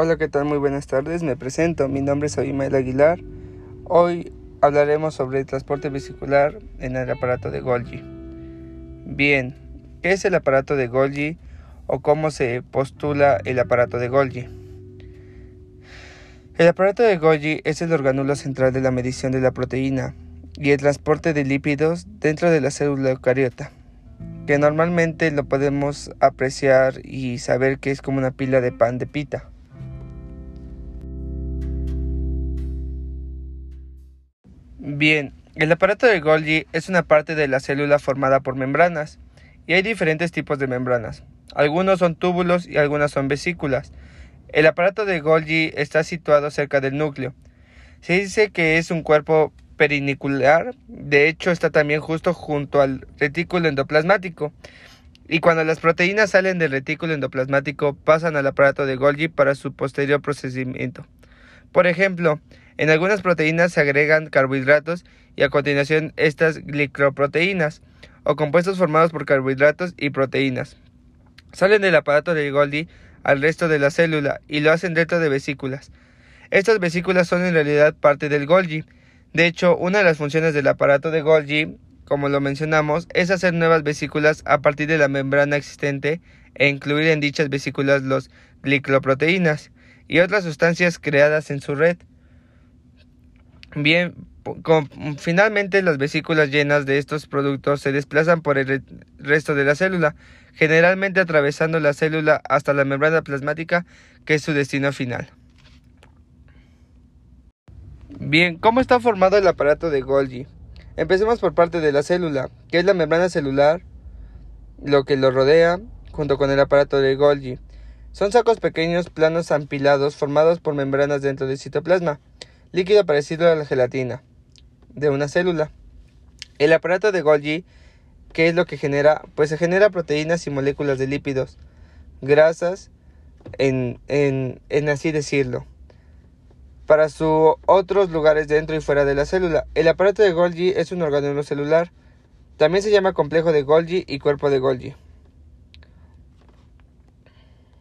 Hola, ¿qué tal? Muy buenas tardes. Me presento. Mi nombre es Abimael Aguilar. Hoy hablaremos sobre el transporte vesicular en el aparato de Golgi. Bien, ¿qué es el aparato de Golgi o cómo se postula el aparato de Golgi? El aparato de Golgi es el orgánulo central de la medición de la proteína y el transporte de lípidos dentro de la célula eucariota, que normalmente lo podemos apreciar y saber que es como una pila de pan de pita. Bien, el aparato de Golgi es una parte de la célula formada por membranas, y hay diferentes tipos de membranas. Algunos son túbulos y algunas son vesículas. El aparato de Golgi está situado cerca del núcleo. Se dice que es un cuerpo perinicular, de hecho está también justo junto al retículo endoplasmático. Y cuando las proteínas salen del retículo endoplasmático pasan al aparato de Golgi para su posterior procesamiento. Por ejemplo, en algunas proteínas se agregan carbohidratos y a continuación estas glicoproteínas o compuestos formados por carbohidratos y proteínas. Salen del aparato de Golgi al resto de la célula y lo hacen dentro de vesículas. Estas vesículas son en realidad parte del Golgi. De hecho, una de las funciones del aparato de Golgi, como lo mencionamos, es hacer nuevas vesículas a partir de la membrana existente e incluir en dichas vesículas los glicoproteínas y otras sustancias creadas en su red. Bien, finalmente las vesículas llenas de estos productos se desplazan por el resto de la célula, generalmente atravesando la célula hasta la membrana plasmática, que es su destino final. Bien, ¿cómo está formado el aparato de Golgi? Empecemos por parte de la célula, que es la membrana celular, lo que lo rodea, junto con el aparato de Golgi. Son sacos pequeños planos ampilados formados por membranas dentro del citoplasma, líquido parecido a la gelatina de una célula. El aparato de Golgi, ¿qué es lo que genera? Pues se genera proteínas y moléculas de lípidos, grasas, en, en, en así decirlo, para sus otros lugares dentro y fuera de la célula. El aparato de Golgi es un orgánulo celular. También se llama complejo de Golgi y cuerpo de Golgi.